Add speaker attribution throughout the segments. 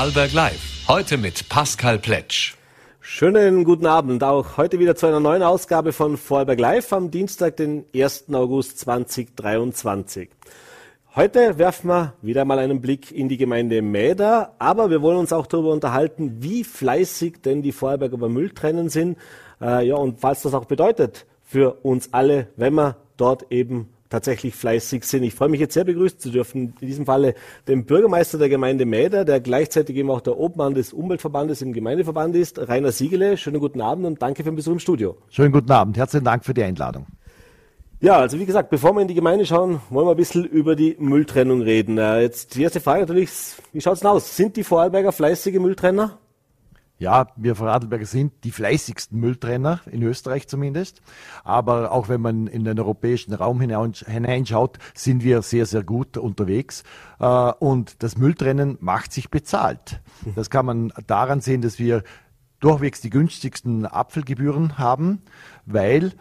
Speaker 1: Vorarlberg Live. Heute mit Pascal Pletsch.
Speaker 2: Schönen guten Abend. Auch heute wieder zu einer neuen Ausgabe von Vorarlberg Live am Dienstag, den 1. August 2023. Heute werfen wir wieder mal einen Blick in die Gemeinde Mäder, aber wir wollen uns auch darüber unterhalten, wie fleißig denn die Vorarlberger beim Mülltrennen sind. Äh, ja, und was das auch bedeutet für uns alle, wenn wir dort eben tatsächlich fleißig sind. Ich freue mich jetzt sehr begrüßen zu dürfen, in diesem Falle den Bürgermeister der Gemeinde Mäder, der gleichzeitig eben auch der Obmann des Umweltverbandes im Gemeindeverband ist, Rainer Siegele. Schönen guten Abend und danke für den Besuch im Studio.
Speaker 3: Schönen guten Abend. Herzlichen Dank für die Einladung.
Speaker 2: Ja, also wie gesagt, bevor wir in die Gemeinde schauen, wollen wir ein bisschen über die Mülltrennung reden. Jetzt die erste Frage natürlich, wie schaut's denn aus? Sind die Vorarlberger fleißige Mülltrenner?
Speaker 3: Ja, wir Vorarlberger sind die fleißigsten Mülltrenner, in Österreich zumindest. Aber auch wenn man in den europäischen Raum hineinschaut, sind wir sehr, sehr gut unterwegs. Äh, und das Mülltrennen macht sich bezahlt. Das kann man daran sehen, dass wir durchwegs die günstigsten Apfelgebühren haben, weil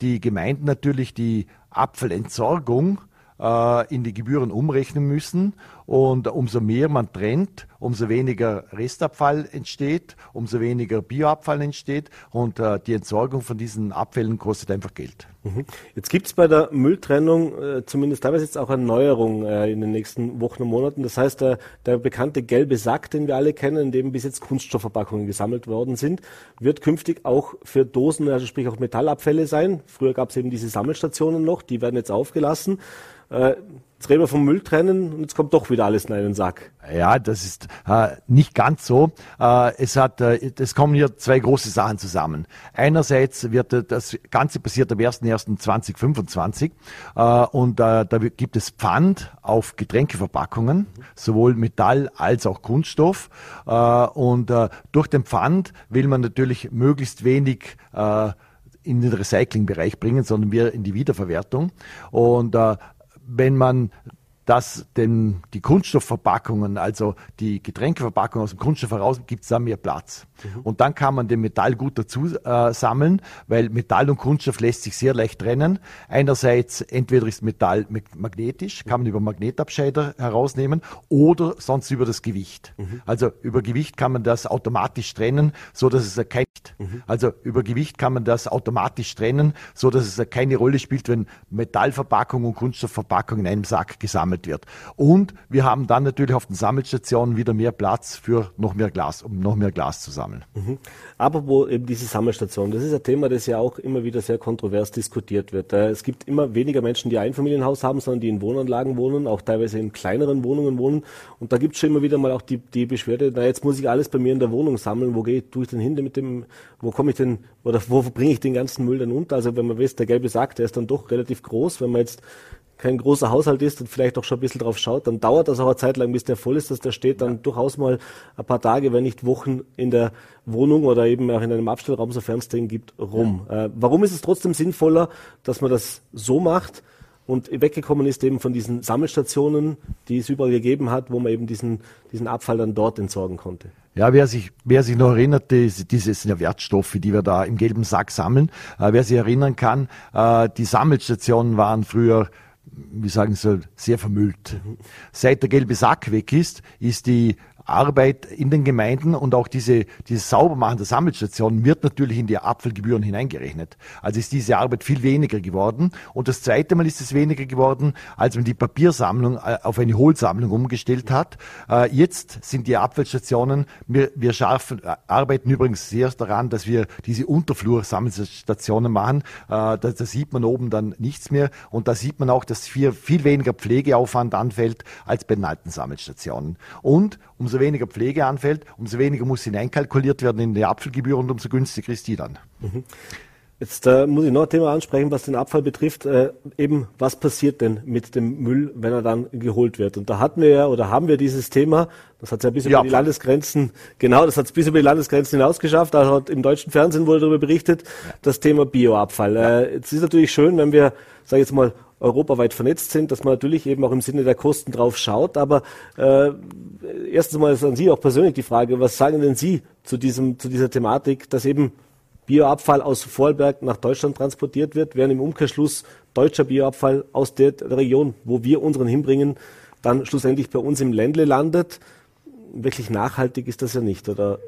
Speaker 3: die Gemeinden natürlich die Apfelentsorgung äh, in die Gebühren umrechnen müssen. Und umso mehr man trennt, umso weniger Restabfall entsteht, umso weniger Bioabfall entsteht und äh, die Entsorgung von diesen Abfällen kostet einfach Geld.
Speaker 2: Mhm. Jetzt gibt es bei der Mülltrennung äh, zumindest teilweise jetzt auch eine Neuerung äh, in den nächsten Wochen und Monaten. Das heißt, der, der bekannte gelbe Sack, den wir alle kennen, in dem bis jetzt Kunststoffverpackungen gesammelt worden sind, wird künftig auch für Dosen, also sprich auch Metallabfälle sein. Früher gab es eben diese Sammelstationen noch, die werden jetzt aufgelassen. Jetzt reden wir vom Müll trennen und jetzt kommt doch wieder alles in einen Sack.
Speaker 3: Ja, das ist äh, nicht ganz so. Äh, es hat, äh, es kommen hier zwei große Sachen zusammen. Einerseits wird äh, das Ganze passiert am 1.1.2025 äh, und äh, da gibt es Pfand auf Getränkeverpackungen, sowohl Metall als auch Kunststoff. Äh, und durch den Pfand will man natürlich möglichst wenig in den Recyclingbereich bringen, sondern wir in die Wiederverwertung. Und äh, wenn man dass denn die Kunststoffverpackungen, also die Getränkeverpackungen aus dem Kunststoff heraus, gibt es da mehr Platz. Mhm. Und dann kann man den Metall gut dazu äh, sammeln, weil Metall und Kunststoff lässt sich sehr leicht trennen. Einerseits entweder ist Metall magnetisch, kann man über Magnetabscheider herausnehmen, oder sonst über das Gewicht. Mhm. Also über Gewicht kann man das automatisch trennen, so dass es kein mhm. also über Gewicht kann man das automatisch trennen, so dass es keine Rolle spielt, wenn Metallverpackung und Kunststoffverpackung in einem Sack gesammelt gesammelt wird. Und wir haben dann natürlich auf den Sammelstationen wieder mehr Platz für noch mehr Glas, um noch mehr Glas zu sammeln.
Speaker 2: Mhm. Apropos eben diese Sammelstationen, das ist ein Thema, das ja auch immer wieder sehr kontrovers diskutiert wird. Äh, es gibt immer weniger Menschen, die ein Familienhaus haben, sondern die in Wohnanlagen wohnen, auch teilweise in kleineren Wohnungen wohnen. Und da gibt es schon immer wieder mal auch die, die Beschwerde, na jetzt muss ich alles bei mir in der Wohnung sammeln, wo gehe ich denn hin mit dem, wo komme ich denn, oder wo bringe ich den ganzen Müll denn unter? Also wenn man weiß, der gelbe Sack, der ist dann doch relativ groß, wenn man jetzt kein großer Haushalt ist und vielleicht auch schon ein bisschen drauf schaut, dann dauert das auch eine Zeit lang, bis der voll ist, dass der steht dann ja. durchaus mal ein paar Tage, wenn nicht Wochen in der Wohnung oder eben auch in einem Abstellraum, sofern es den gibt, rum. Ja. Äh, warum ist es trotzdem sinnvoller, dass man das so macht und weggekommen ist eben von diesen Sammelstationen, die es überall gegeben hat, wo man eben diesen, diesen Abfall dann dort entsorgen konnte?
Speaker 3: Ja, wer sich, wer sich noch erinnert, diese, diese sind ja Wertstoffe, die wir da im gelben Sack sammeln. Äh, wer sich erinnern kann, äh, die Sammelstationen waren früher wie sagen soll, sehr vermüllt. Seit der gelbe Sack weg ist, ist die Arbeit in den Gemeinden und auch diese, dieses Saubermachen der Sammelstationen wird natürlich in die Abfallgebühren hineingerechnet. Also ist diese Arbeit viel weniger geworden. Und das zweite Mal ist es weniger geworden, als man die Papiersammlung äh, auf eine Hohlsammlung umgestellt hat. Äh, jetzt sind die Abfallstationen, wir, wir scharfen, äh, arbeiten übrigens sehr daran, dass wir diese Unterflur-Sammelstationen machen. Da, da sieht man oben dann nichts mehr. Und da sieht man auch, dass viel, viel weniger Pflegeaufwand anfällt als bei den alten Sammelstationen. Und umso umso weniger Pflege anfällt, umso weniger muss hineinkalkuliert werden in die Apfelgebühr und umso günstiger ist die dann.
Speaker 2: Mhm. Jetzt äh, muss ich noch ein Thema ansprechen, was den Abfall betrifft. Äh, eben, was passiert denn mit dem Müll, wenn er dann geholt wird? Und da hatten wir ja oder haben wir dieses Thema, das hat es ja bis ja, über die Landesgrenzen, genau, das hat es bis über die Landesgrenzen hinaus geschafft. Da hat im deutschen Fernsehen wurde darüber berichtet, das Thema Bioabfall. Ja. Äh, jetzt ist natürlich schön, wenn wir, sage ich jetzt mal, europaweit vernetzt sind, dass man natürlich eben auch im Sinne der Kosten drauf schaut. Aber äh, erstens mal ist an Sie auch persönlich die Frage, was sagen denn Sie zu, diesem, zu dieser Thematik, dass eben Bioabfall aus Vorarlberg nach Deutschland transportiert wird, während im Umkehrschluss deutscher Bioabfall aus der Region, wo wir unseren hinbringen, dann schlussendlich bei uns im Ländle landet. wirklich nachhaltig ist das ja nicht, oder?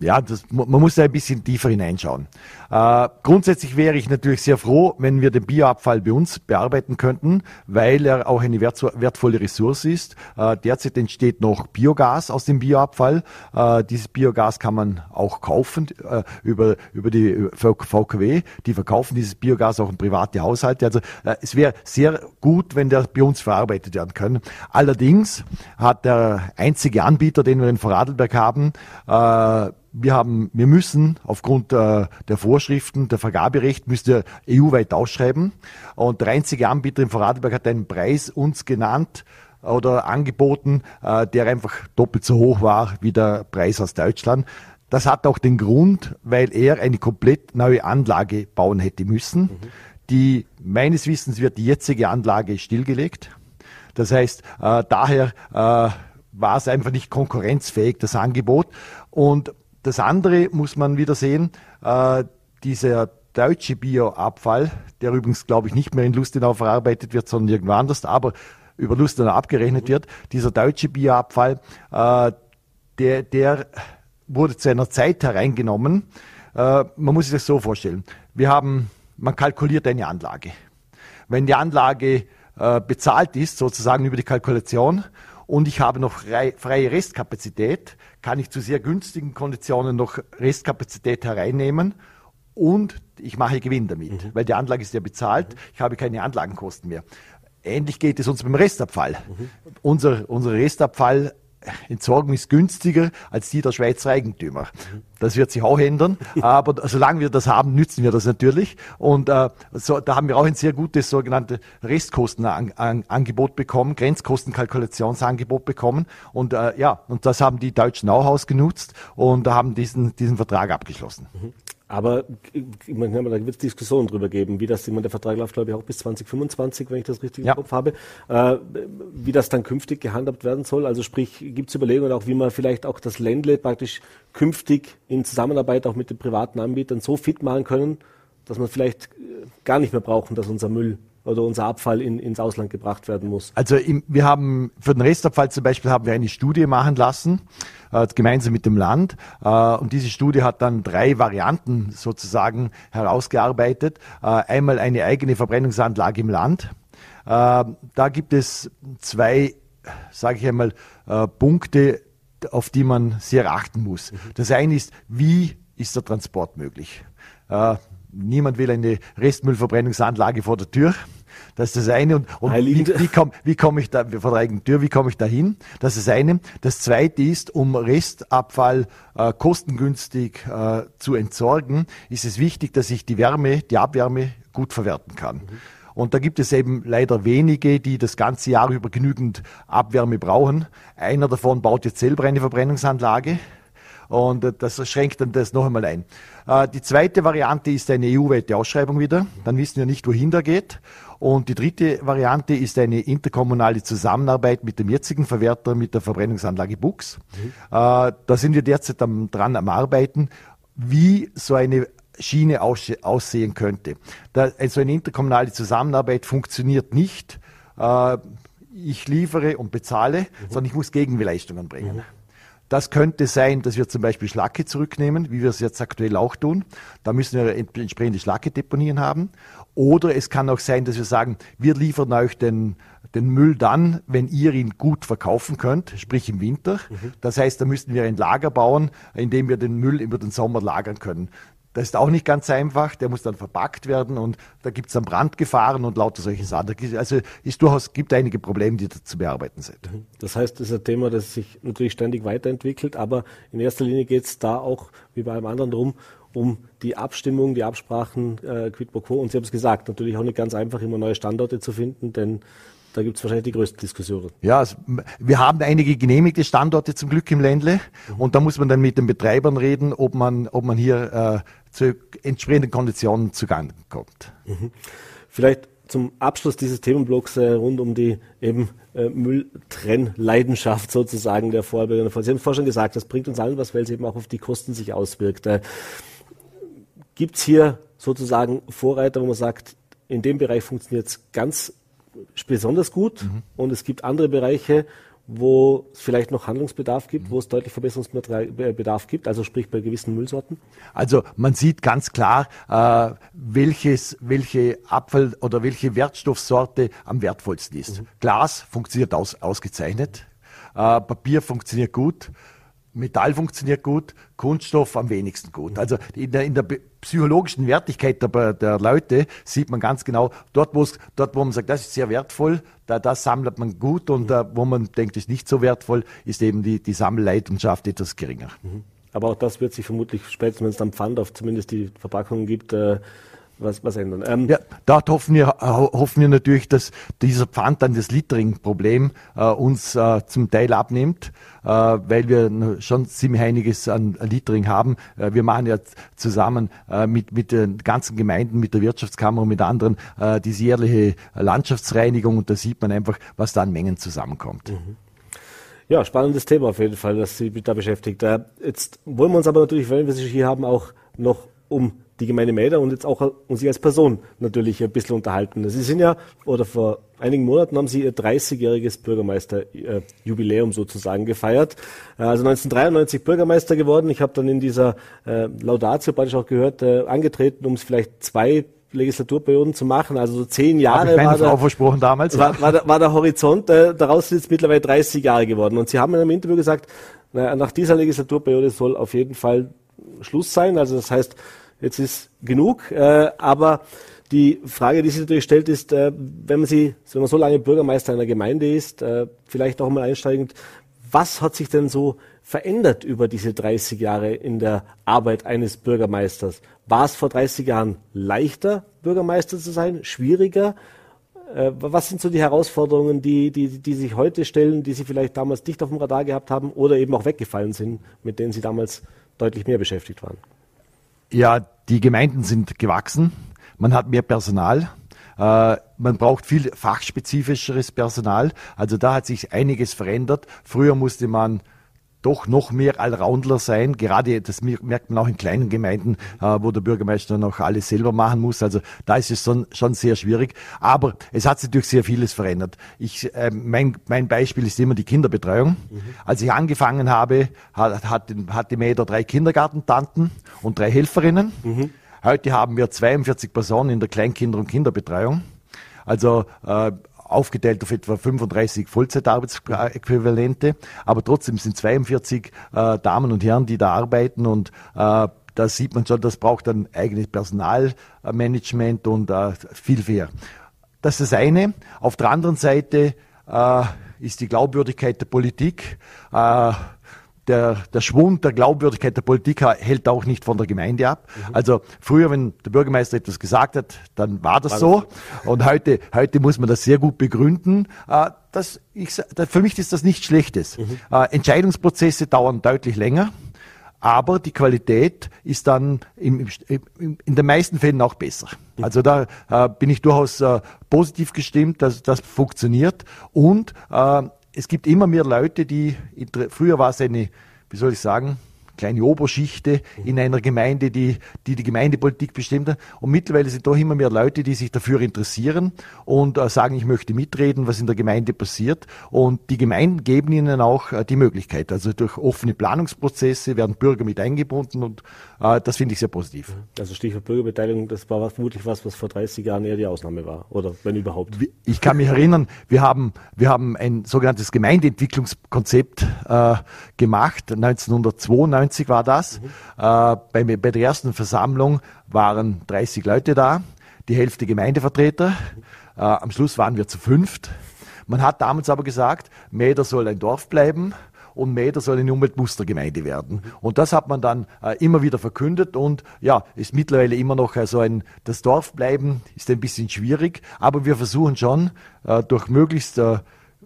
Speaker 3: Ja, das, man muss da ein bisschen tiefer hineinschauen. Äh, grundsätzlich wäre ich natürlich sehr froh, wenn wir den Bioabfall bei uns bearbeiten könnten, weil er auch eine wertvolle Ressource ist. Äh, derzeit entsteht noch Biogas aus dem Bioabfall. Äh, dieses Biogas kann man auch kaufen äh, über, über die VKW. Die verkaufen dieses Biogas auch in private Haushalte. Also äh, es wäre sehr gut, wenn der bei uns verarbeitet werden kann. Allerdings hat der einzige Anbieter, den wir in Vorarlberg haben, äh, wir haben, wir müssen aufgrund äh, der Vorschriften, der Vergaberecht, müssen wir EU-weit ausschreiben. Und der einzige Anbieter in Vorarlberg hat einen Preis uns genannt oder angeboten, äh, der einfach doppelt so hoch war wie der Preis aus Deutschland. Das hat auch den Grund, weil er eine komplett neue Anlage bauen hätte müssen. Mhm. Die, meines Wissens wird die jetzige Anlage stillgelegt. Das heißt, äh, daher äh, war es einfach nicht konkurrenzfähig, das Angebot. Und das andere muss man wieder sehen, äh, dieser deutsche Bioabfall, der übrigens, glaube ich, nicht mehr in Lustenau verarbeitet wird, sondern irgendwo anders, aber über Lustenau abgerechnet wird, dieser deutsche Bioabfall, äh, der, der wurde zu einer Zeit hereingenommen. Äh, man muss sich das so vorstellen. Wir haben, man kalkuliert eine Anlage. Wenn die Anlage äh, bezahlt ist, sozusagen über die Kalkulation, und ich habe noch freie Restkapazität, kann ich zu sehr günstigen Konditionen noch Restkapazität hereinnehmen und ich mache Gewinn damit, mhm. weil die Anlage ist ja bezahlt, mhm. ich habe keine Anlagenkosten mehr. Ähnlich geht es uns beim Restabfall. Mhm. Unser, unser Restabfall Entsorgung ist günstiger als die der Schweizer Eigentümer. Das wird sich auch ändern, aber solange wir das haben, nützen wir das natürlich. Und äh, so, da haben wir auch ein sehr gutes sogenanntes Restkostenangebot bekommen, Grenzkostenkalkulationsangebot bekommen. Und äh, ja, und das haben die Deutschen auch ausgenutzt und haben diesen, diesen Vertrag abgeschlossen.
Speaker 2: Mhm. Aber man kann, da wird es Diskussionen darüber geben, wie das, ich meine, der Vertrag läuft, glaube ich, auch bis 2025, wenn ich das richtig ja. im Kopf habe, äh, wie das dann künftig gehandhabt werden soll. Also sprich, gibt es Überlegungen auch, wie man vielleicht auch das Ländle praktisch künftig in Zusammenarbeit auch mit den privaten Anbietern so fit machen können, dass man vielleicht äh, gar nicht mehr brauchen, dass unser Müll oder unser Abfall in, ins Ausland gebracht werden muss.
Speaker 3: Also im, wir haben für den Restabfall zum Beispiel haben wir eine Studie machen lassen, äh, gemeinsam mit dem Land. Äh, und diese Studie hat dann drei Varianten sozusagen herausgearbeitet. Äh, einmal eine eigene Verbrennungsanlage im Land. Äh, da gibt es zwei, sage ich einmal, äh, Punkte, auf die man sehr achten muss. Mhm. Das eine ist, wie ist der Transport möglich? Niemand will eine Restmüllverbrennungsanlage vor der Tür. Das ist das eine. Und, und wie, wie komme komm ich da, vor der eigenen Tür, wie komme ich da hin? Das ist das eine. Das zweite ist, um Restabfall äh, kostengünstig äh, zu entsorgen, ist es wichtig, dass ich die Wärme, die Abwärme gut verwerten kann. Mhm. Und da gibt es eben leider wenige, die das ganze Jahr über genügend Abwärme brauchen. Einer davon baut jetzt selber eine Verbrennungsanlage. Und äh, das schränkt dann das noch einmal ein. Äh, die zweite Variante ist eine EU-weite Ausschreibung wieder. Dann wissen wir nicht, wohin da geht. Und die dritte Variante ist eine interkommunale Zusammenarbeit mit dem jetzigen Verwerter, mit der Verbrennungsanlage Bux. Mhm. Äh, da sind wir derzeit am, dran am Arbeiten, wie so eine Schiene aussehen könnte. Da, also eine interkommunale Zusammenarbeit funktioniert nicht. Ich liefere und bezahle, mhm. sondern ich muss Gegenleistungen bringen. Mhm. Das könnte sein, dass wir zum Beispiel Schlacke zurücknehmen, wie wir es jetzt aktuell auch tun. Da müssen wir entsprechende Schlacke-Deponien haben. Oder es kann auch sein, dass wir sagen, wir liefern euch den, den Müll dann, wenn ihr ihn gut verkaufen könnt, sprich im Winter. Mhm. Das heißt, da müssten wir ein Lager bauen, in dem wir den Müll über den Sommer lagern können. Das ist auch nicht ganz einfach, der muss dann verpackt werden und da gibt es dann Brandgefahren und lauter solche Sachen. Also es durchaus gibt einige Probleme, die da zu bearbeiten sind. Mhm.
Speaker 2: Das heißt, das ist ein Thema, das sich natürlich ständig weiterentwickelt, aber in erster Linie geht es da auch, wie bei allem anderen, darum, um die Abstimmung, die Absprachen äh, quid pro quo. Und Sie haben es gesagt, natürlich auch nicht ganz einfach, immer neue Standorte zu finden, denn da gibt es wahrscheinlich die größten Diskussionen.
Speaker 3: Ja, also, wir haben einige genehmigte Standorte zum Glück im Ländle mhm. und da muss man dann mit den Betreibern reden, ob man, ob man hier äh, zu entsprechenden Konditionen zugang kommt. Mhm.
Speaker 2: Vielleicht zum Abschluss dieses Themenblocks äh, rund um die eben äh, Mülltrennleidenschaft sozusagen der Vorarlberger. Sie haben es vorhin schon gesagt, das bringt uns allen was, weil es eben auch auf die Kosten sich auswirkt. Äh, Gibt es hier sozusagen Vorreiter, wo man sagt, in dem Bereich funktioniert es ganz besonders gut mhm. und es gibt andere Bereiche, wo es vielleicht noch Handlungsbedarf gibt, wo es deutlich Verbesserungsbedarf gibt, also sprich bei gewissen Müllsorten?
Speaker 3: Also man sieht ganz klar, äh, welches, welche Abfall- oder welche Wertstoffsorte am wertvollsten ist. Mhm. Glas funktioniert aus, ausgezeichnet, äh, Papier funktioniert gut, Metall funktioniert gut, Kunststoff am wenigsten gut. Also in der, in der psychologischen Wertigkeit der, der Leute sieht man ganz genau, dort, dort wo man sagt, das ist sehr wertvoll, da, das sammelt man gut und da, wo man denkt, ist nicht so wertvoll, ist eben die, die Sammelleidenschaft etwas geringer.
Speaker 2: Mhm. Aber auch das wird sich vermutlich spätestens, wenn es dann Pfand auf zumindest die Verpackungen gibt, äh, was, was ändern.
Speaker 3: Ähm, ja, dort hoffen wir, hoffen wir natürlich, dass dieser Pfand dann das Littering-Problem äh, uns äh, zum Teil abnimmt, äh, weil wir schon ziemlich einiges an Littering haben. Äh, wir machen ja zusammen äh, mit, mit den ganzen Gemeinden, mit der Wirtschaftskammer und mit anderen äh, diese jährliche Landschaftsreinigung und da sieht man einfach, was da an Mengen zusammenkommt. Mhm.
Speaker 2: Ja, spannendes Thema auf jeden Fall, das Sie da beschäftigt. Jetzt wollen wir uns aber natürlich, wenn wir Sie hier haben, auch noch um die Gemeinde Mäder und jetzt auch um Sie als Person natürlich ein bisschen unterhalten. Sie sind ja, oder vor einigen Monaten haben Sie Ihr 30-jähriges Bürgermeisterjubiläum sozusagen gefeiert. Äh, also 1993 Bürgermeister geworden. Ich habe dann in dieser äh, Laudatio praktisch auch gehört, äh, angetreten, um es vielleicht zwei Legislaturperioden zu machen, also so zehn Jahre
Speaker 3: war, der, versprochen damals,
Speaker 2: war, war, der, war der Horizont, äh, daraus sind jetzt mittlerweile 30 Jahre geworden. Und Sie haben in einem Interview gesagt, na, nach dieser Legislaturperiode soll auf jeden Fall Schluss sein. Also das heißt, jetzt ist genug. Äh, aber die Frage, die sich natürlich stellt, ist, äh, wenn man sie, wenn man so lange Bürgermeister einer Gemeinde ist, äh, vielleicht auch mal einsteigend, was hat sich denn so verändert über diese 30 Jahre in der Arbeit eines Bürgermeisters? War es vor 30 Jahren leichter, Bürgermeister zu sein, schwieriger? Äh, was sind so die Herausforderungen, die, die, die sich heute stellen, die Sie vielleicht damals nicht auf dem Radar gehabt haben oder eben auch weggefallen sind, mit denen Sie damals deutlich mehr beschäftigt waren?
Speaker 3: Ja, die Gemeinden sind gewachsen. Man hat mehr Personal. Äh, man braucht viel fachspezifischeres Personal. Also da hat sich einiges verändert. Früher musste man doch noch mehr Allroundler sein. Gerade das merkt man auch in kleinen Gemeinden, äh, wo der Bürgermeister noch alles selber machen muss. Also da ist es schon, schon sehr schwierig. Aber es hat sich durch sehr vieles verändert. Ich, äh, mein, mein Beispiel ist immer die Kinderbetreuung. Mhm. Als ich angefangen habe, hat, hat, hatte Mäder drei Kindergartentanten und drei Helferinnen. Mhm. Heute haben wir 42 Personen in der Kleinkinder- und Kinderbetreuung. Also äh, aufgeteilt auf etwa 35 Vollzeitarbeitsäquivalente, aber trotzdem sind 42 äh, Damen und Herren, die da arbeiten und äh, da sieht man schon, das braucht dann eigenes Personalmanagement und äh, viel mehr. Das ist das eine. Auf der anderen Seite äh, ist die Glaubwürdigkeit der Politik. Äh, der, der Schwund der Glaubwürdigkeit der Politik hält auch nicht von der Gemeinde ab. Mhm. Also früher, wenn der Bürgermeister etwas gesagt hat, dann war das war so. Das? Und heute, heute muss man das sehr gut begründen. Äh, das, ich, für mich ist das nichts Schlechtes. Mhm. Äh, Entscheidungsprozesse dauern deutlich länger. Aber die Qualität ist dann im, im, in den meisten Fällen auch besser. Mhm. Also da äh, bin ich durchaus positiv gestimmt, dass das funktioniert. Und es gibt immer mehr Leute, die, früher war es eine, wie soll ich sagen, kleine Oberschichte in einer Gemeinde, die, die die Gemeindepolitik bestimmt hat. Und mittlerweile sind doch immer mehr Leute, die sich dafür interessieren und äh, sagen, ich möchte mitreden, was in der Gemeinde passiert. Und die Gemeinden geben ihnen auch äh, die Möglichkeit. Also durch offene Planungsprozesse werden Bürger mit eingebunden und äh, das finde ich sehr positiv.
Speaker 2: Also Stichwort Bürgerbeteiligung, das war vermutlich was, was vor 30 Jahren eher die Ausnahme war. Oder wenn überhaupt.
Speaker 3: Ich kann mich erinnern, wir haben, wir haben ein sogenanntes Gemeindeentwicklungskonzept äh, gemacht, 1992 1990 war das. Mhm. Äh, bei, bei, der ersten Versammlung waren 30 Leute da, die Hälfte Gemeindevertreter. Äh, am Schluss waren wir zu fünft. Man hat damals aber gesagt, Mäder soll ein Dorf bleiben und Mäder soll eine Umweltmustergemeinde werden. Und das hat man dann äh, immer wieder verkündet und ja, ist mittlerweile immer noch also ein, das Dorf bleiben ist ein bisschen schwierig, aber wir versuchen schon äh, durch möglichst äh,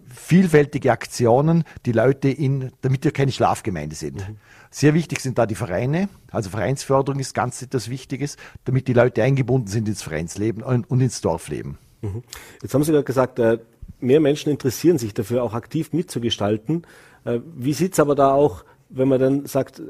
Speaker 3: vielfältige Aktionen die Leute in, damit wir keine Schlafgemeinde sind. Mhm. Sehr wichtig sind da die Vereine. Also Vereinsförderung ist ganz etwas Wichtiges, damit die Leute eingebunden sind ins Vereinsleben und ins Dorfleben.
Speaker 2: Mhm. Jetzt haben Sie gerade gesagt, äh, mehr Menschen interessieren sich dafür, auch aktiv mitzugestalten. Äh, wie sieht es aber da auch, wenn man dann sagt, äh,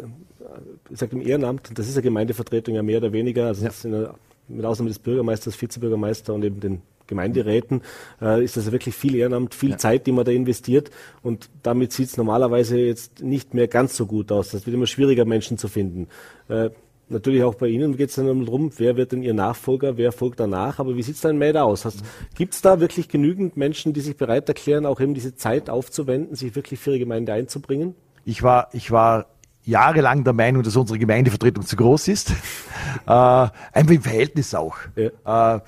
Speaker 2: sagt im Ehrenamt, das ist eine Gemeindevertretung ja mehr oder weniger, also ja. mit Ausnahme des Bürgermeisters, Vizebürgermeister und eben den Gemeinderäten äh, ist das wirklich viel Ehrenamt, viel ja. Zeit, die man da investiert. Und damit sieht es normalerweise jetzt nicht mehr ganz so gut aus. Das wird immer schwieriger, Menschen zu finden. Äh, natürlich auch bei Ihnen geht es dann darum, wer wird denn Ihr Nachfolger, wer folgt danach. Aber wie sieht es da in Mäder aus? Gibt es da wirklich genügend Menschen, die sich bereit erklären, auch eben diese Zeit aufzuwenden, sich wirklich für Ihre Gemeinde einzubringen?
Speaker 3: Ich war, ich war jahrelang der Meinung, dass unsere Gemeindevertretung zu groß ist. äh, einfach im Verhältnis auch. Ja. Äh,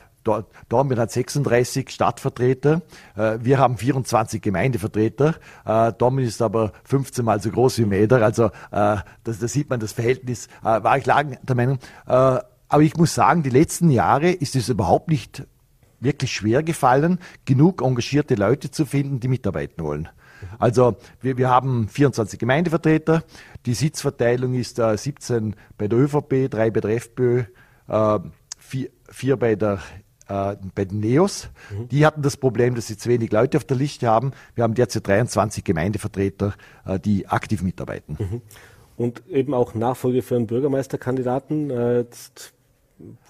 Speaker 3: Dornbirn hat 36 Stadtvertreter, äh, wir haben 24 Gemeindevertreter. Äh, Dornbirn ist aber 15 Mal so groß wie Mäder, also äh, da sieht man das Verhältnis, war ich lange der Meinung. Aber ich muss sagen, die letzten Jahre ist es überhaupt nicht wirklich schwer gefallen, genug engagierte Leute zu finden, die mitarbeiten wollen. Also wir, wir haben 24 Gemeindevertreter, die Sitzverteilung ist äh, 17 bei der ÖVP, 3 bei der FPÖ, äh, 4, 4 bei der äh, bei den Neos. Mhm. Die hatten das Problem, dass sie zu wenig Leute auf der Liste haben. Wir haben derzeit 23 Gemeindevertreter, äh, die aktiv mitarbeiten. Mhm.
Speaker 2: Und eben auch Nachfolge für einen Bürgermeisterkandidaten. Äh, jetzt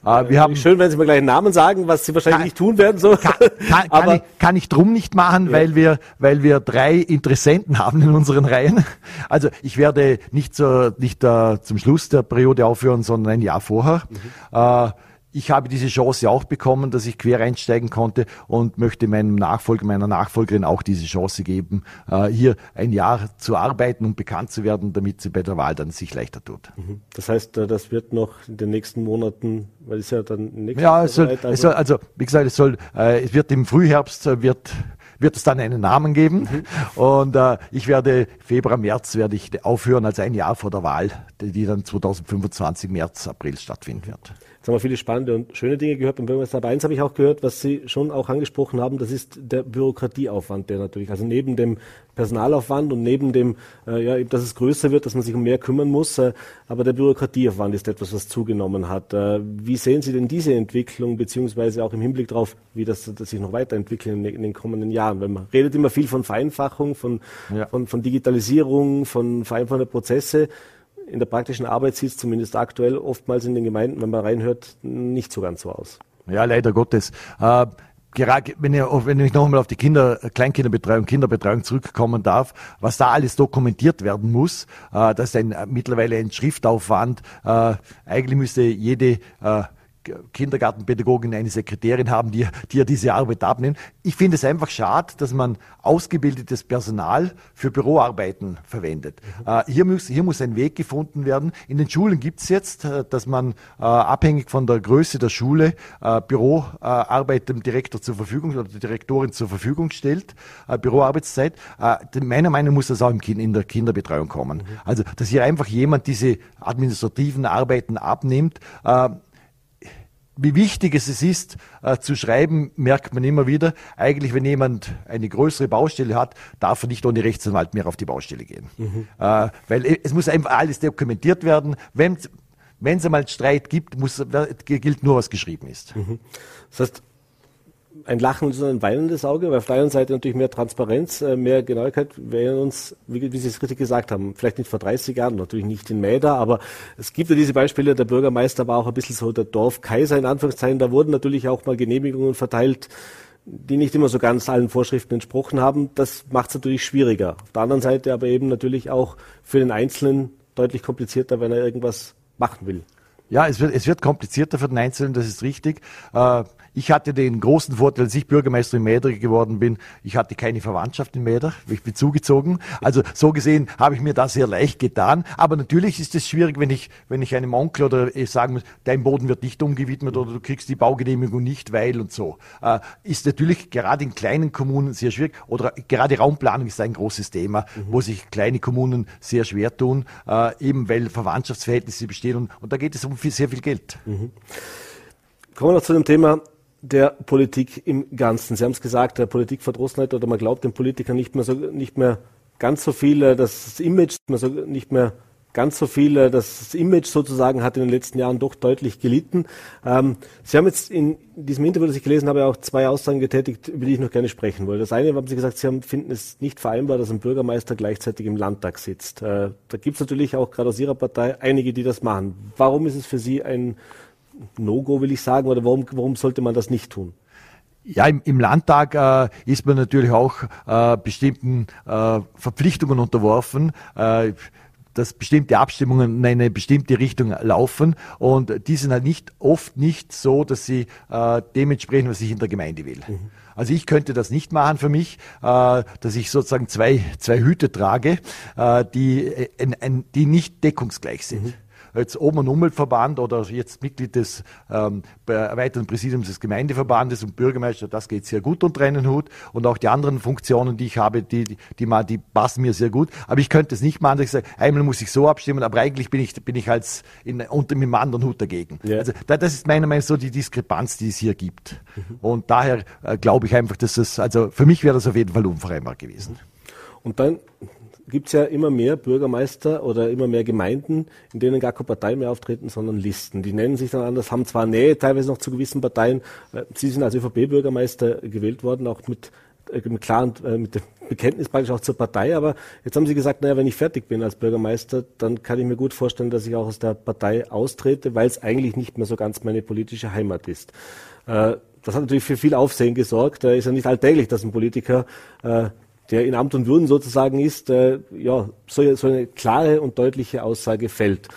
Speaker 3: Uh, wir haben,
Speaker 2: Schön, wenn Sie mir gleich einen Namen sagen, was Sie wahrscheinlich kann, nicht tun werden. So.
Speaker 3: Kann, kann, Aber, ich, kann ich drum nicht machen, ja. weil, wir, weil wir drei Interessenten haben in unseren Reihen. Also ich werde nicht, so, nicht uh, zum Schluss der Periode aufhören, sondern ein Jahr vorher. Mhm. Uh, ich habe diese Chance auch bekommen, dass ich quer einsteigen konnte und möchte meinem Nachfolger, meiner Nachfolgerin auch diese Chance geben, äh, hier ein Jahr zu arbeiten und bekannt zu werden, damit sie bei der Wahl dann sich leichter tut.
Speaker 2: Mhm. Das heißt, äh, das wird noch in den nächsten Monaten, weil es ja dann
Speaker 3: nächstes Ja, es soll, es soll, also wie gesagt, es soll, äh, es wird im Frühherbst wird wird es dann einen Namen geben. Mhm. Und äh, ich werde Februar, März werde ich aufhören als ein Jahr vor der Wahl, die, die dann 2025 März, April stattfinden wird.
Speaker 2: Jetzt haben wir viele spannende und schöne Dinge gehört beim Bürgermeister. Aber eins habe ich auch gehört, was Sie schon auch angesprochen haben, das ist der Bürokratieaufwand, der natürlich, also neben dem Personalaufwand und neben dem, äh, ja, dass es größer wird, dass man sich um mehr kümmern muss, äh, aber der Bürokratieaufwand ist etwas, was zugenommen hat. Äh, wie sehen Sie denn diese Entwicklung, beziehungsweise auch im Hinblick darauf, wie das, das sich noch weiterentwickelt in, in, den kommenden Jahren? Weil man redet immer viel von Vereinfachung, von, ja. von, von Digitalisierung, von Vereinfachung der Prozesse in der praktischen Arbeit sieht es zumindest aktuell oftmals in den Gemeinden, wenn man reinhört, nicht so ganz so aus.
Speaker 3: Ja, leider Gottes. Äh, gerade wenn ich, wenn ich noch einmal auf die Kinder, Kleinkinderbetreuung, Kinderbetreuung zurückkommen darf, was da alles dokumentiert werden muss, äh, das ist ein, äh, mittlerweile ein Schriftaufwand. Äh, eigentlich müsste jede äh, Kindergartenpädagogin eine Sekretärin haben, die, die ja diese Arbeit abnehmen. Ich finde es einfach schade, dass man ausgebildetes Personal für Büroarbeiten verwendet. Mhm. Äh, hier, muss, hier muss ein Weg gefunden werden. In den Schulen gibt es jetzt, äh, dass man äh, abhängig von der Größe der Schule äh, Büroarbeit dem Direktor zur Verfügung oder der Direktorin zur Verfügung stellt, äh, Büroarbeitszeit. Äh, meiner Meinung nach muss das auch im kind, in der Kinderbetreuung kommen. Mhm. Also, dass hier einfach jemand diese administrativen Arbeiten abnimmt, wie wichtig es ist, äh, zu schreiben, merkt man immer wieder. Eigentlich, wenn jemand eine größere Baustelle hat, darf er nicht ohne Rechtsanwalt mehr auf die Baustelle gehen. Mhm. Äh, weil es muss einfach alles dokumentiert werden. Wenn es einmal Streit gibt, muss, gilt nur, was geschrieben ist.
Speaker 2: Mhm. Das heißt, ein lachendes und ein weinendes Auge, weil auf der einen Seite natürlich mehr Transparenz, äh, mehr Genauigkeit. Erinnern uns, wie, wie Sie es richtig gesagt haben, vielleicht nicht vor 30 Jahren, natürlich nicht in Mäder, aber es gibt ja diese Beispiele, der Bürgermeister war auch ein bisschen so der Dorfkaiser in Anführungszeichen, da wurden natürlich auch mal Genehmigungen verteilt, die nicht immer so ganz allen Vorschriften entsprochen haben. Das macht es natürlich schwieriger. Auf der anderen Seite aber eben natürlich auch für den Einzelnen deutlich komplizierter, wenn er irgendwas machen will.
Speaker 3: Ja, es wird, es wird komplizierter für den Einzelnen, das ist richtig. Äh, ich hatte den großen Vorteil, als ich Bürgermeister in Mäder geworden bin, ich hatte keine Verwandtschaft in Mäder, ich bin zugezogen. Also so gesehen habe ich mir das sehr leicht getan. Aber natürlich ist es schwierig, wenn ich, wenn ich einem Onkel oder ich sagen muss, dein Boden wird nicht umgewidmet oder du kriegst die Baugenehmigung nicht, weil und so. Äh, ist natürlich gerade in kleinen Kommunen sehr schwierig. Oder gerade Raumplanung ist ein großes Thema, mhm. wo sich kleine Kommunen sehr schwer tun, äh, eben weil Verwandtschaftsverhältnisse bestehen und, und da geht es um viel, sehr viel Geld. Mhm.
Speaker 2: Kommen wir noch zu dem Thema der Politik im Ganzen. Sie haben es gesagt, der Politikverdrossenheit oder man glaubt den Politikern nicht mehr so, nicht mehr ganz so viel, äh, das Image, nicht mehr ganz so viel, äh, das Image sozusagen hat in den letzten Jahren doch deutlich gelitten. Ähm, Sie haben jetzt in diesem Interview, das ich gelesen habe, auch zwei Aussagen getätigt, über die ich noch gerne sprechen wollte. Das eine haben Sie gesagt, Sie haben, finden es nicht vereinbar, dass ein Bürgermeister gleichzeitig im Landtag sitzt. Äh, da gibt es natürlich auch gerade aus Ihrer Partei einige, die das machen. Warum ist es für Sie ein No-Go, will ich sagen, oder warum, warum sollte man das nicht tun?
Speaker 3: Ja, im, im Landtag äh, ist man natürlich auch äh, bestimmten äh, Verpflichtungen unterworfen. Äh, dass bestimmte Abstimmungen in eine bestimmte Richtung laufen und die sind halt nicht oft nicht so, dass sie äh, dementsprechend, was ich in der Gemeinde will. Mhm. Also ich könnte das nicht machen für mich, äh, dass ich sozusagen zwei, zwei Hüte trage, äh, die, äh, die nicht deckungsgleich sind. Mhm jetzt Oben- und Umweltverband oder jetzt Mitglied des ähm, erweiterten Präsidiums des Gemeindeverbandes und Bürgermeister, das geht sehr gut unter einen Hut. Und auch die anderen Funktionen, die ich habe, die, die, die, die passen mir sehr gut. Aber ich könnte es nicht machen, dass ich sage, einmal muss ich so abstimmen, aber eigentlich bin ich, bin ich als in, unter mit dem anderen Hut dagegen. Ja. Also das ist meiner Meinung nach so die Diskrepanz, die es hier gibt. Mhm. Und daher äh, glaube ich einfach, dass es, also für mich wäre das auf jeden Fall unvereinbar gewesen.
Speaker 2: Und dann gibt es ja immer mehr Bürgermeister oder immer mehr Gemeinden, in denen gar keine Parteien mehr auftreten, sondern Listen. Die nennen sich dann anders, haben zwar Nähe teilweise noch zu gewissen Parteien. Äh, Sie sind als ÖVP-Bürgermeister gewählt worden, auch mit, äh, mit klaren, äh, mit dem Bekenntnis praktisch auch zur Partei. Aber jetzt haben Sie gesagt, naja, wenn ich fertig bin als Bürgermeister, dann kann ich mir gut vorstellen, dass ich auch aus der Partei austrete, weil es eigentlich nicht mehr so ganz meine politische Heimat ist. Das hat natürlich für viel Aufsehen gesorgt. Da ist ja nicht alltäglich, dass ein Politiker der in Amt und Würden sozusagen ist, äh, ja, so, so eine klare und deutliche Aussage fällt.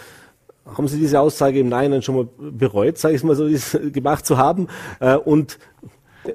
Speaker 2: Haben Sie diese Aussage im Nachhinein schon mal bereut, sage ich mal so, gemacht zu haben? Äh, und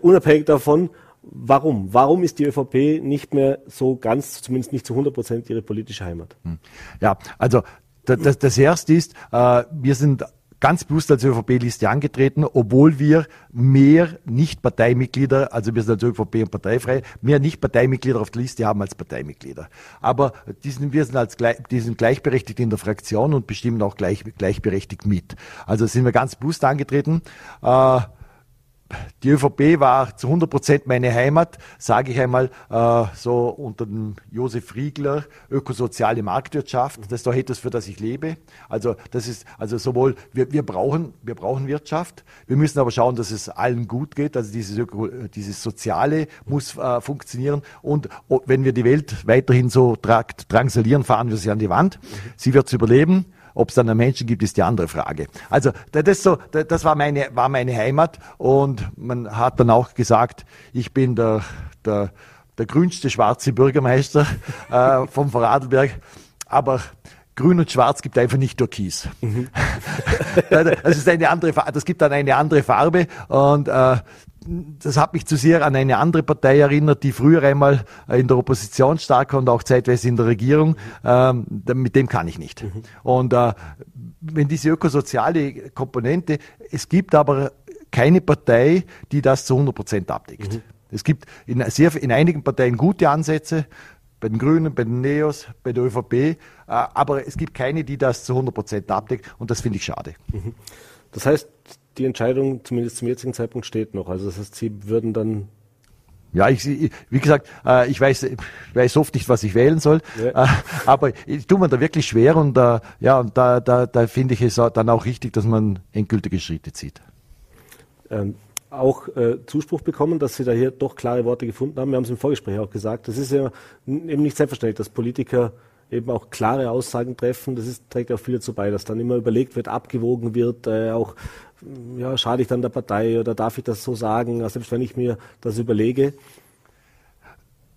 Speaker 2: unabhängig davon, warum? Warum ist die ÖVP nicht mehr so ganz, zumindest nicht zu 100 Prozent ihre politische Heimat? Hm.
Speaker 3: Ja, also das, das erste ist, äh, wir sind ganz bewusst als ÖVP-Liste angetreten, obwohl wir mehr Nicht-Parteimitglieder, also wir sind als ÖVP und parteifrei, mehr Nicht-Parteimitglieder auf der Liste haben als Parteimitglieder. Aber die sind, wir sind, als, die sind gleichberechtigt in der Fraktion und bestimmen auch gleich, gleichberechtigt mit. Also sind wir ganz bewusst angetreten. Äh, die ÖVP war zu 100 Prozent meine Heimat, sage ich einmal äh, so unter dem Josef Riegler, ökosoziale Marktwirtschaft, das ist doch etwas, für das ich lebe. Also das ist also sowohl wir, wir brauchen wir brauchen Wirtschaft, wir müssen aber schauen, dass es allen gut geht. Also dieses Öko, dieses Soziale muss äh, funktionieren und wenn wir die Welt weiterhin so drangsalieren, fahren wir sie an die Wand. Sie wird es überleben. Ob es dann einen Menschen gibt, ist die andere Frage. Also das, so, das war, meine, war meine Heimat und man hat dann auch gesagt, ich bin der, der, der grünste schwarze Bürgermeister äh, vom Vorarlberg, aber Grün und Schwarz gibt einfach nicht Türkis. Mhm. das ist eine andere, das gibt dann eine andere Farbe und äh, das hat mich zu sehr an eine andere Partei erinnert, die früher einmal in der Opposition stark war und auch zeitweise in der Regierung. Ähm, mit dem kann ich nicht. Mhm. Und äh, wenn diese ökosoziale Komponente, es gibt aber keine Partei, die das zu 100 Prozent abdeckt. Mhm. Es gibt in, sehr, in einigen Parteien gute Ansätze, bei den Grünen, bei den Neos, bei der ÖVP, äh, aber es gibt keine, die das zu 100 Prozent abdeckt und das finde ich schade. Mhm.
Speaker 2: Das heißt, die Entscheidung zumindest zum jetzigen Zeitpunkt steht noch. Also das heißt, Sie würden dann
Speaker 3: ja, ich, wie gesagt, äh, ich weiß, ich weiß oft nicht, was ich wählen soll, ja. Äh, aber ich tue mir da wirklich schwer und äh, ja, und da, da, da finde ich es dann auch richtig, dass man endgültige Schritte zieht.
Speaker 2: Ähm, auch äh, Zuspruch bekommen, dass Sie da hier doch klare Worte gefunden haben. Wir haben es im Vorgespräch auch gesagt. Das ist ja eben nicht selbstverständlich, dass Politiker eben auch klare Aussagen treffen. Das ist, trägt auch viel dazu bei, dass dann immer überlegt wird, abgewogen wird, äh, auch ja, schade ich dann der Partei oder darf ich das so sagen, selbst wenn ich mir das überlege.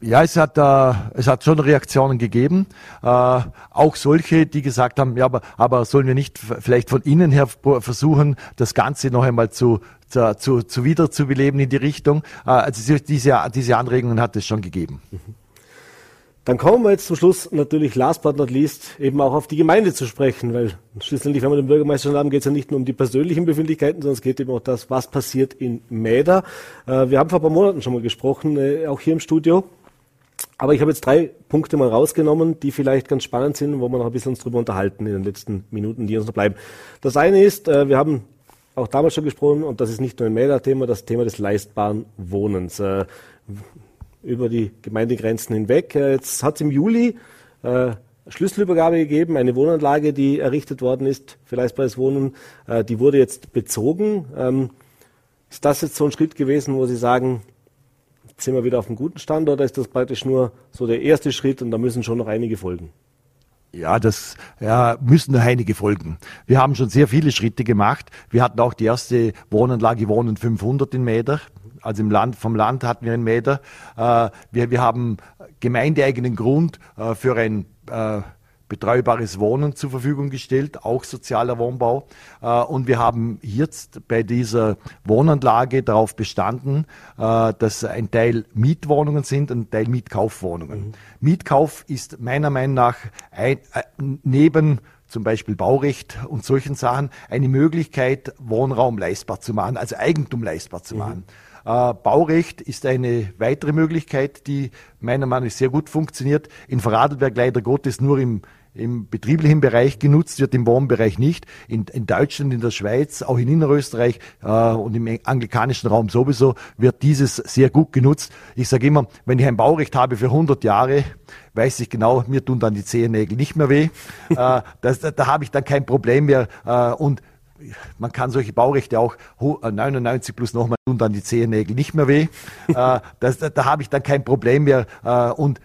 Speaker 3: Ja, es hat, äh, es hat schon Reaktionen gegeben. Äh, auch solche, die gesagt haben, ja, aber, aber sollen wir nicht vielleicht von innen her versuchen, das Ganze noch einmal zu, zu, zu, zu wiederzubeleben in die Richtung. Äh, also diese, diese Anregungen hat es schon gegeben. Mhm.
Speaker 2: Dann kommen wir jetzt zum Schluss natürlich last but not least eben auch auf die Gemeinde zu sprechen, weil schließlich, wenn wir den Bürgermeister schon haben, geht es ja nicht nur um die persönlichen Befindlichkeiten, sondern es geht eben auch das, was passiert in Mäder. Äh, wir haben vor ein paar Monaten schon mal gesprochen, äh, auch hier im Studio. Aber ich habe jetzt drei Punkte mal rausgenommen, die vielleicht ganz spannend sind, wo wir noch ein bisschen uns drüber unterhalten in den letzten Minuten, die uns noch bleiben. Das eine ist, äh, wir haben auch damals schon gesprochen, und das ist nicht nur ein Mäder-Thema, das Thema des leistbaren Wohnens über die Gemeindegrenzen hinweg. Äh, jetzt hat es im Juli äh, Schlüsselübergabe gegeben, eine Wohnanlage, die errichtet worden ist für leistbares Wohnen, äh, die wurde jetzt bezogen. Ähm, ist das jetzt so ein Schritt gewesen, wo Sie sagen, jetzt sind wir wieder auf einem guten Stand oder ist das praktisch nur so der erste Schritt und da müssen schon noch einige folgen?
Speaker 3: Ja, das ja, müssen noch einige folgen. Wir haben schon sehr viele Schritte gemacht. Wir hatten auch die erste Wohnanlage Wohnen 500 in Mäder also im Land, vom Land hatten wir in Mäder. Äh, wir, wir haben gemeindeeigenen Grund äh, für ein äh, betreubares Wohnen zur Verfügung gestellt, auch sozialer Wohnbau. Äh, und wir haben jetzt bei dieser Wohnanlage darauf bestanden, äh, dass ein Teil Mietwohnungen sind und ein Teil Mietkaufwohnungen. Mhm. Mietkauf ist meiner Meinung nach ein, äh, neben zum Beispiel Baurecht und solchen Sachen eine Möglichkeit, Wohnraum leistbar zu machen, also Eigentum leistbar zu mhm. machen. Äh, Baurecht ist eine weitere Möglichkeit, die meiner Meinung nach sehr gut funktioniert. In Vorarlberg leider Gottes nur im im betrieblichen Bereich genutzt wird, im Wohnbereich nicht. In, in Deutschland, in der Schweiz, auch in Innerösterreich äh, und im anglikanischen Raum sowieso wird dieses sehr gut genutzt. Ich sage immer, wenn ich ein Baurecht habe für 100 Jahre, weiß ich genau, mir tun dann die Zehennägel nicht mehr weh. äh, das, da, da habe ich dann kein Problem mehr. Äh, und man kann solche Baurechte auch 99 äh, plus nochmal und dann die Zehennägel nicht mehr weh. äh, das, da, da habe ich dann kein Problem mehr. Äh, und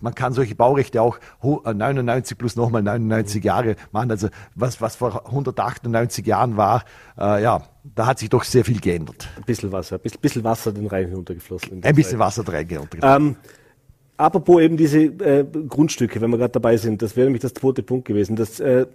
Speaker 3: man kann solche Baurechte auch 99 äh, plus nochmal 99 Jahre machen. Also was, was vor 198 Jahren war, äh, ja, da hat sich doch sehr viel geändert.
Speaker 2: Ein bisschen Wasser, ein bisschen Wasser den Rhein hinuntergeflossen.
Speaker 3: Ein bisschen Zeit. Wasser den Rhein
Speaker 2: hinuntergeflossen. Ähm, apropos eben diese äh, Grundstücke, wenn wir gerade dabei sind, das wäre nämlich das zweite Punkt gewesen. Das äh,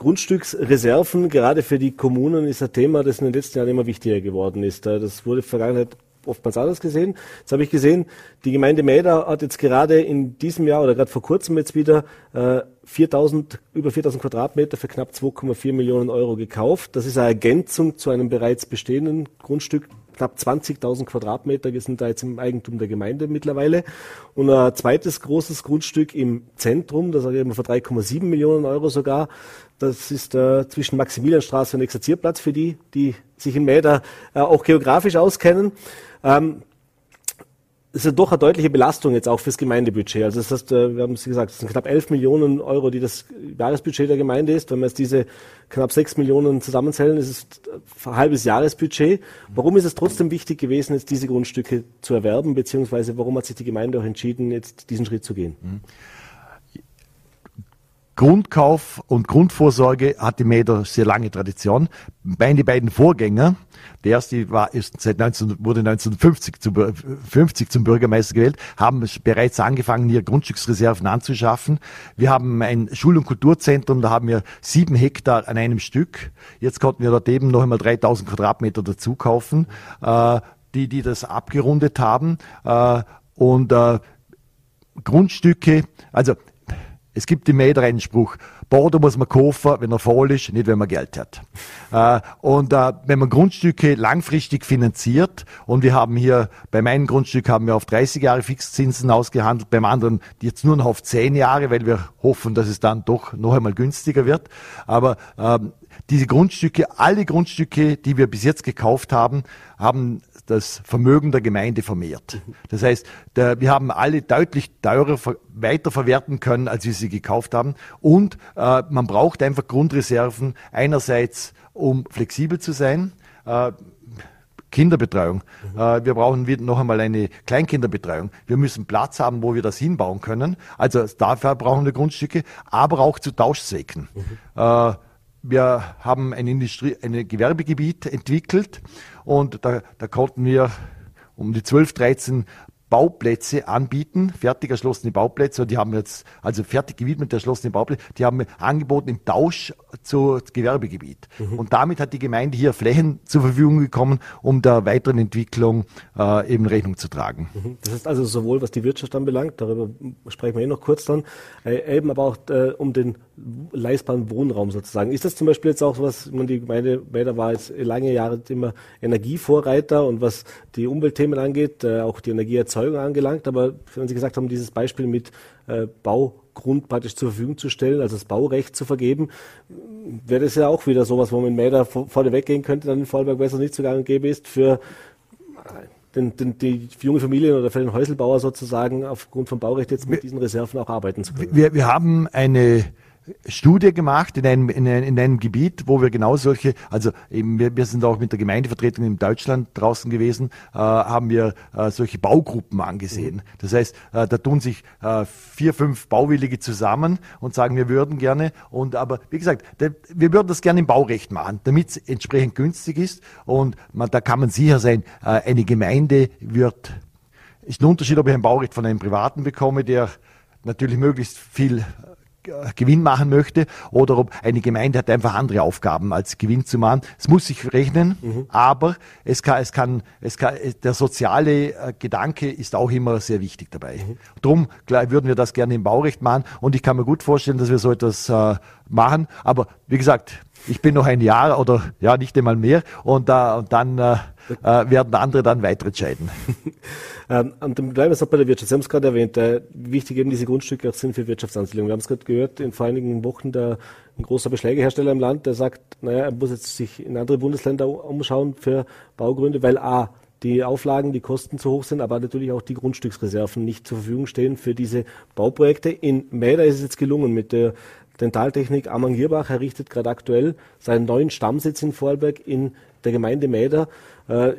Speaker 2: Grundstücksreserven, gerade für die Kommunen, ist ein Thema, das in den letzten Jahren immer wichtiger geworden ist. Das wurde in der Vergangenheit oftmals anders gesehen. Jetzt habe ich gesehen, die Gemeinde Mäder hat jetzt gerade in diesem Jahr oder gerade vor kurzem jetzt wieder äh, 4000, über 4000 Quadratmeter für knapp 2,4 Millionen Euro gekauft. Das ist eine Ergänzung zu einem bereits bestehenden Grundstück. Knapp 20.000 Quadratmeter sind da jetzt im Eigentum der Gemeinde mittlerweile. Und ein zweites großes Grundstück im Zentrum, das sage ich immer für 3,7 Millionen Euro sogar, das ist äh, zwischen Maximilianstraße und Exerzierplatz für die, die sich in Mäder äh, auch geografisch auskennen. Ähm, ist ja doch eine deutliche Belastung jetzt auch fürs Gemeindebudget. Also das heißt, äh, wir haben es gesagt, es sind knapp 11 Millionen Euro, die das Jahresbudget der Gemeinde ist. Wenn wir jetzt diese knapp 6 Millionen zusammenzählen, ist es ein halbes Jahresbudget. Warum ist es trotzdem wichtig gewesen, jetzt diese Grundstücke zu erwerben, beziehungsweise warum hat sich die Gemeinde auch entschieden, jetzt diesen Schritt zu gehen? Mhm.
Speaker 3: Grundkauf und Grundvorsorge hat die Mäder sehr lange Tradition. Meine beiden Vorgänger, der erste war, ist seit 19, wurde 1950 zum, 50 zum Bürgermeister gewählt, haben bereits angefangen, hier Grundstücksreserven anzuschaffen. Wir haben ein Schul- und Kulturzentrum, da haben wir sieben Hektar an einem Stück. Jetzt konnten wir dort eben noch einmal 3000 Quadratmeter dazu kaufen, äh, die, die das abgerundet haben. Äh, und äh, Grundstücke, also es gibt im Mäder einen Spruch, muss man kaufen, wenn er voll ist, nicht wenn man Geld hat. Äh, und äh, wenn man Grundstücke langfristig finanziert, und wir haben hier, bei meinem Grundstück haben wir auf 30 Jahre Fixzinsen ausgehandelt, beim anderen jetzt nur noch auf 10 Jahre, weil wir hoffen, dass es dann doch noch einmal günstiger wird. Aber ähm, diese Grundstücke, alle Grundstücke, die wir bis jetzt gekauft haben, haben das Vermögen der Gemeinde vermehrt. Das heißt, der, wir haben alle deutlich teurer weiterverwerten können, als wir sie gekauft haben. Und äh, man braucht einfach Grundreserven einerseits, um flexibel zu sein. Äh, Kinderbetreuung. Mhm. Äh, wir brauchen noch einmal eine Kleinkinderbetreuung. Wir müssen Platz haben, wo wir das hinbauen können. Also dafür brauchen wir Grundstücke, aber auch zu Tauschzwecken. Mhm. Äh, wir haben ein, Industrie-, ein Gewerbegebiet entwickelt und da, da konnten wir um die 12, 13 Bauplätze anbieten, fertig erschlossene Bauplätze. Und die haben jetzt, also fertig gewidmet erschlossene Bauplätze, die haben angeboten im Tausch zu Gewerbegebiet. Mhm. Und damit hat die Gemeinde hier Flächen zur Verfügung bekommen, um der weiteren Entwicklung äh, eben Rechnung zu tragen.
Speaker 2: Mhm. Das heißt also sowohl, was die Wirtschaft anbelangt, darüber sprechen wir eh noch kurz dann, äh, eben aber auch äh, um den leistbaren Wohnraum sozusagen. Ist das zum Beispiel jetzt auch was, man die Gemeinde Mäder war jetzt lange Jahre immer Energievorreiter und was die Umweltthemen angeht, äh, auch die Energieerzeugung angelangt, aber wenn Sie gesagt haben, dieses Beispiel mit äh, Baugrund praktisch zur Verfügung zu stellen, also das Baurecht zu vergeben, wäre das ja auch wieder sowas, wo man in Mäder vorne weggehen könnte, dann in Vorarlberg besser nicht so gang und gäbe ist für den, den, die junge Familien oder für den Häuselbauer sozusagen aufgrund von Baurecht jetzt mit wir, diesen Reserven auch arbeiten zu können.
Speaker 3: Wir, wir haben eine Studie gemacht in einem, in, einem, in einem Gebiet, wo wir genau solche, also eben wir, wir sind auch mit der Gemeindevertretung in Deutschland draußen gewesen, äh, haben wir äh, solche Baugruppen angesehen. Das heißt, äh, da tun sich äh, vier, fünf Bauwillige zusammen und sagen, wir würden gerne und aber wie gesagt, der, wir würden das gerne im Baurecht machen, damit es entsprechend günstig ist und man, da kann man sicher sein, äh, eine Gemeinde wird ist ein Unterschied, ob ich ein Baurecht von einem Privaten bekomme, der natürlich möglichst viel Gewinn machen möchte oder ob eine Gemeinde hat einfach andere Aufgaben als Gewinn zu machen. Es muss sich rechnen, mhm. aber es kann, es kann, es kann, der soziale äh, Gedanke ist auch immer sehr wichtig dabei. Mhm. Drum klar, würden wir das gerne im Baurecht machen und ich kann mir gut vorstellen, dass wir so etwas äh, machen. Aber wie gesagt, ich bin noch ein Jahr oder ja nicht einmal mehr und, äh, und dann äh, äh, werden andere dann weiter entscheiden.
Speaker 2: ähm, und dann bleiben wir jetzt noch bei der Wirtschaft. Sie haben es gerade erwähnt, äh, wichtig eben diese Grundstücke auch sind für Wirtschaftsansiedlungen. Wir haben es gerade gehört, in vor einigen Wochen der, ein großer Beschlägehersteller im Land, der sagt, naja, er muss jetzt sich in andere Bundesländer umschauen für Baugründe, weil A, die Auflagen, die Kosten zu hoch sind, aber natürlich auch die Grundstücksreserven nicht zur Verfügung stehen für diese Bauprojekte. In Mäder ist es jetzt gelungen mit der Dentaltechnik Amang Gierbach errichtet gerade aktuell seinen neuen Stammsitz in Vorarlberg in der Gemeinde Mäder. Äh,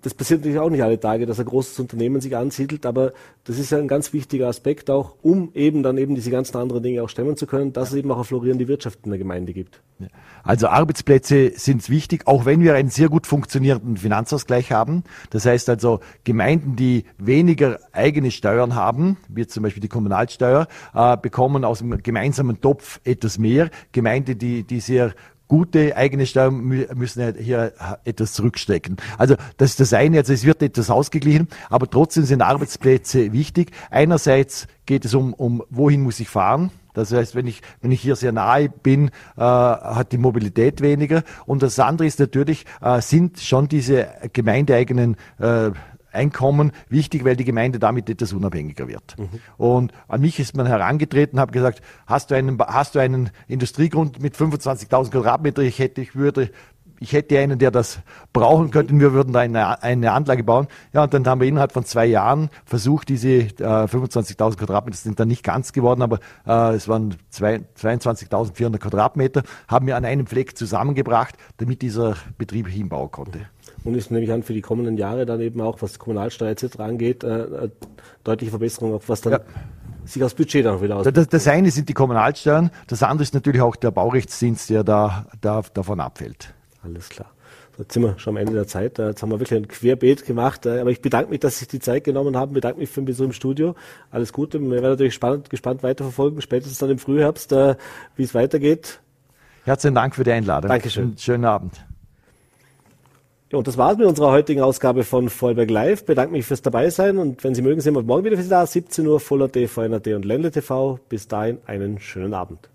Speaker 2: das passiert natürlich auch nicht alle Tage, dass ein großes Unternehmen sich ansiedelt, aber das ist ja ein ganz wichtiger Aspekt auch, um eben dann eben diese ganzen anderen Dinge auch stemmen zu können, dass es eben auch eine florierende Wirtschaft in der Gemeinde gibt.
Speaker 3: Also Arbeitsplätze sind wichtig, auch wenn wir einen sehr gut funktionierenden Finanzausgleich haben. Das heißt also Gemeinden, die weniger eigene Steuern haben, wie zum Beispiel die Kommunalsteuer, äh, bekommen aus dem gemeinsamen Topf etwas mehr. Gemeinde, die, die sehr gute eigene Steuern müssen hier etwas zurückstecken. Also das ist das eine, also es wird etwas ausgeglichen, aber trotzdem sind Arbeitsplätze wichtig. Einerseits geht es um, um wohin muss ich fahren, das heißt, wenn ich, wenn ich hier sehr nahe bin, äh, hat die Mobilität weniger. Und das andere ist natürlich, äh, sind schon diese gemeindeeigenen äh, Einkommen wichtig, weil die Gemeinde damit etwas unabhängiger wird. Mhm. Und an mich ist man herangetreten, habe gesagt, hast du einen, hast du einen Industriegrund mit 25.000 Quadratmeter? Ich hätte, ich würde ich hätte einen, der das brauchen könnte, wir würden da eine, eine Anlage bauen. Ja, und dann haben wir innerhalb von zwei Jahren versucht, diese äh, 25.000 Quadratmeter sind dann nicht ganz geworden, aber äh, es waren 22.400 Quadratmeter, haben wir an einem Fleck zusammengebracht, damit dieser Betrieb hinbauen konnte
Speaker 2: und ist nämlich an für die kommenden Jahre dann eben auch, was Kommunalsteuer etc. angeht, äh, deutliche Verbesserung, auch was dann ja. sich aus Budget dann wieder aus.
Speaker 3: Das, das, eine sind die Kommunalsteuern, das andere ist natürlich auch der Baurechtsdienst, der da, da davon abfällt.
Speaker 2: Alles klar. So, jetzt sind wir schon am Ende der Zeit. Jetzt haben wir wirklich ein Querbeet gemacht. Aber ich bedanke mich, dass Sie sich die Zeit genommen haben. Bedanke mich für den Besuch im Studio. Alles Gute. Wir werden natürlich spannend, gespannt weiterverfolgen, spätestens dann im Frühherbst, äh, wie es weitergeht.
Speaker 3: Herzlichen Dank für die Einladung.
Speaker 2: Dankeschön.
Speaker 3: Schönen Abend.
Speaker 2: Ja, und das war's mit unserer heutigen Ausgabe von Vollberg Live. Bedanke mich fürs Dabeisein und wenn Sie mögen, sind wir morgen wieder für Sie da. 17 Uhr Voller TV, NRT und Ländle TV. Bis dahin einen schönen Abend.